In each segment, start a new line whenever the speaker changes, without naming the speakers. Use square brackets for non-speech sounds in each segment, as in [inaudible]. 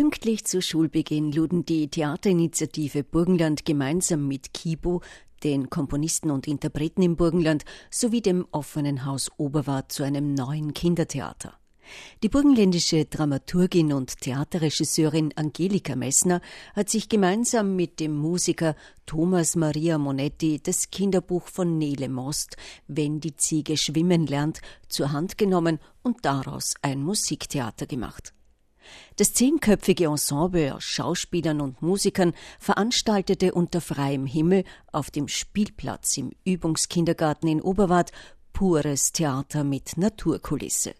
Pünktlich zu Schulbeginn luden die Theaterinitiative Burgenland gemeinsam mit Kibo, den Komponisten und Interpreten im Burgenland sowie dem offenen Haus Oberwart zu einem neuen Kindertheater. Die burgenländische Dramaturgin und Theaterregisseurin Angelika Messner hat sich gemeinsam mit dem Musiker Thomas Maria Monetti das Kinderbuch von Nele Most Wenn die Ziege schwimmen lernt zur Hand genommen und daraus ein Musiktheater gemacht. Das zehnköpfige Ensemble aus Schauspielern und Musikern veranstaltete unter freiem Himmel auf dem Spielplatz im Übungskindergarten in Oberwart pures Theater mit Naturkulisse.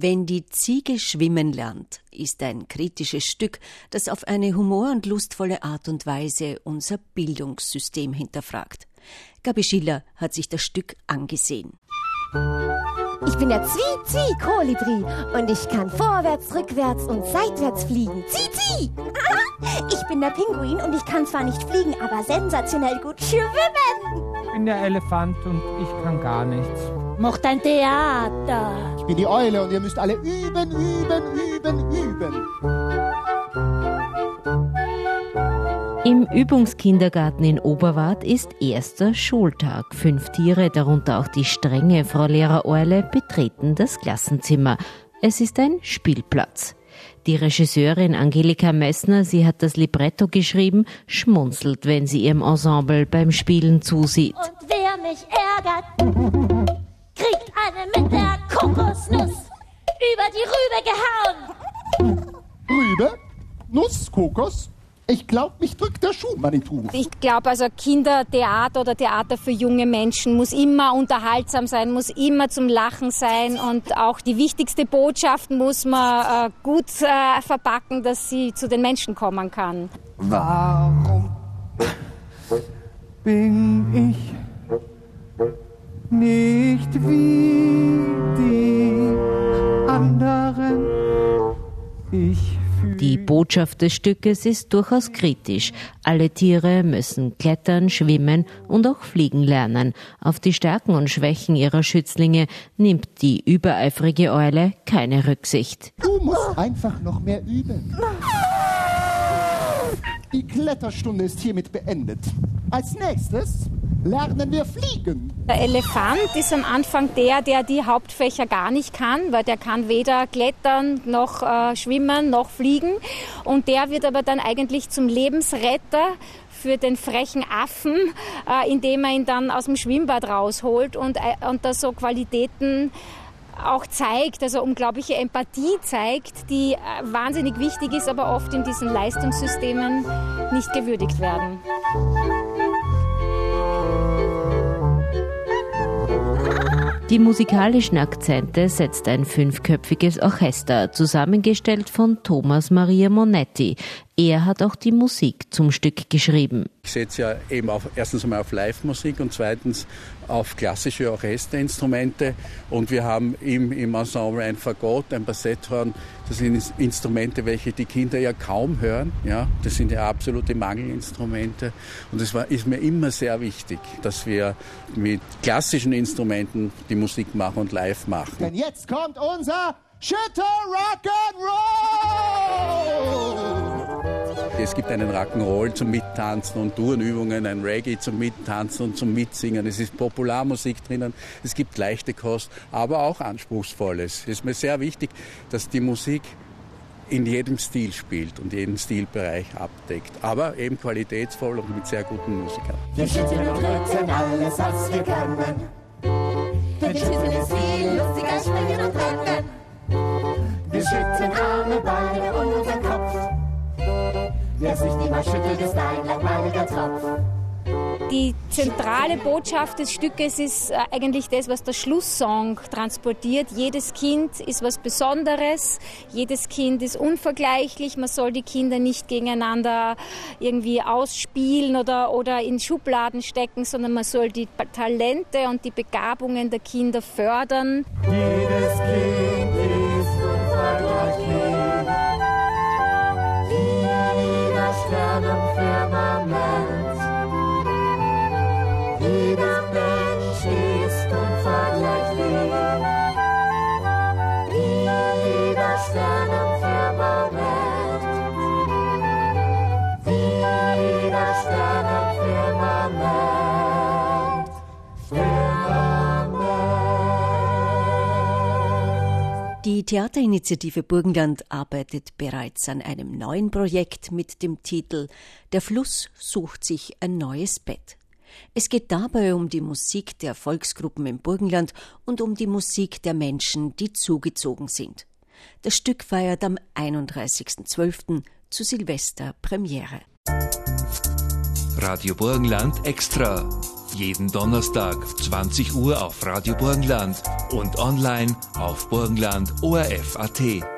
Wenn die Ziege schwimmen lernt, ist ein kritisches Stück, das auf eine humor- und lustvolle Art und Weise unser Bildungssystem hinterfragt. Gabi Schiller hat sich das Stück angesehen.
Ich bin der Zwie-Zwie-Kolibri und ich kann vorwärts, rückwärts und seitwärts fliegen. Zieh-Zieh! [laughs] Ich bin der Pinguin und ich kann zwar nicht fliegen, aber sensationell gut schwimmen.
Ich bin der Elefant und ich kann gar nichts.
Mocht ein Theater.
Ich bin die Eule und ihr müsst alle üben, üben, üben, üben.
Im Übungskindergarten in Oberwart ist erster Schultag. Fünf Tiere, darunter auch die strenge Frau Lehrer-Eule, betreten das Klassenzimmer. Es ist ein Spielplatz. Die Regisseurin Angelika Messner, sie hat das Libretto geschrieben, schmunzelt, wenn sie ihrem Ensemble beim Spielen zusieht.
Und wer mich ärgert, kriegt eine mit der Kokosnuss über die Rübe gehauen.
Rübe, Nuss, Kokos, ich glaube, mich drückt der Schuh, Manitou.
Ich glaube, also Kindertheater oder Theater für junge Menschen muss immer unterhaltsam sein, muss immer zum Lachen sein und auch die wichtigste Botschaft muss man äh, gut äh, verpacken, dass sie zu den Menschen kommen kann.
Warum bin ich nicht wie
Botschaft des Stückes ist durchaus kritisch. Alle Tiere müssen klettern, schwimmen und auch fliegen lernen. Auf die Stärken und Schwächen ihrer Schützlinge nimmt die übereifrige Eule keine Rücksicht.
Du musst einfach noch mehr üben. Die Kletterstunde ist hiermit beendet. Als nächstes lernen wir fliegen.
Der Elefant ist am Anfang der, der die Hauptfächer gar nicht kann, weil der kann weder klettern noch äh, schwimmen noch fliegen. Und der wird aber dann eigentlich zum Lebensretter für den frechen Affen, äh, indem er ihn dann aus dem Schwimmbad rausholt und, äh, und da so Qualitäten auch zeigt, also unglaubliche Empathie zeigt, die äh, wahnsinnig wichtig ist, aber oft in diesen Leistungssystemen nicht gewürdigt werden.
Die musikalischen Akzente setzt ein fünfköpfiges Orchester, zusammengestellt von Thomas Maria Monetti. Er hat auch die Musik zum Stück geschrieben.
Ich setze ja eben auf, erstens einmal auf Live-Musik und zweitens auf klassische Orchesterinstrumente. Und wir haben im, im Ensemble ein Fagott, ein Bassetthorn. Das sind Instrumente, welche die Kinder ja kaum hören. Ja, das sind ja absolute Mangelinstrumente. Und es ist mir immer sehr wichtig, dass wir mit klassischen Instrumenten die Musik machen und live machen.
Denn jetzt kommt unser Schütter Rock'n'Roll!
Es gibt einen Rock'n'Roll zum Mittanzen und Tourenübungen, ein Reggae zum Mittanzen und zum Mitsingen. Es ist Popularmusik drinnen, es gibt leichte Kost, aber auch anspruchsvolles. Es ist mir sehr wichtig, dass die Musik in jedem Stil spielt und jeden Stilbereich abdeckt. Aber eben qualitätsvoll und mit sehr guten Musikern.
Wir schütteln und rütteln alles, was wir können. Wir schütteln ist viel lustiger, springen und rennen. Wir schütteln Arme, Beine und unseren Kopf. Wer sich niemals schüttelt, ist ein langweiliger Tropf.
Die zentrale Botschaft des Stückes ist äh, eigentlich das, was der Schlusssong transportiert. Jedes Kind ist was Besonderes, jedes Kind ist unvergleichlich. Man soll die Kinder nicht gegeneinander irgendwie ausspielen oder, oder in Schubladen stecken, sondern man soll die Talente und die Begabungen der Kinder fördern.
Jedes Kind
Theaterinitiative Burgenland arbeitet bereits an einem neuen Projekt mit dem Titel Der Fluss sucht sich ein neues Bett. Es geht dabei um die Musik der Volksgruppen im Burgenland und um die Musik der Menschen, die zugezogen sind. Das Stück feiert am 31.12. zu Silvester Premiere.
Radio Burgenland extra. Jeden Donnerstag 20 Uhr auf Radio Burgenland und online auf Burgenland ORF.at.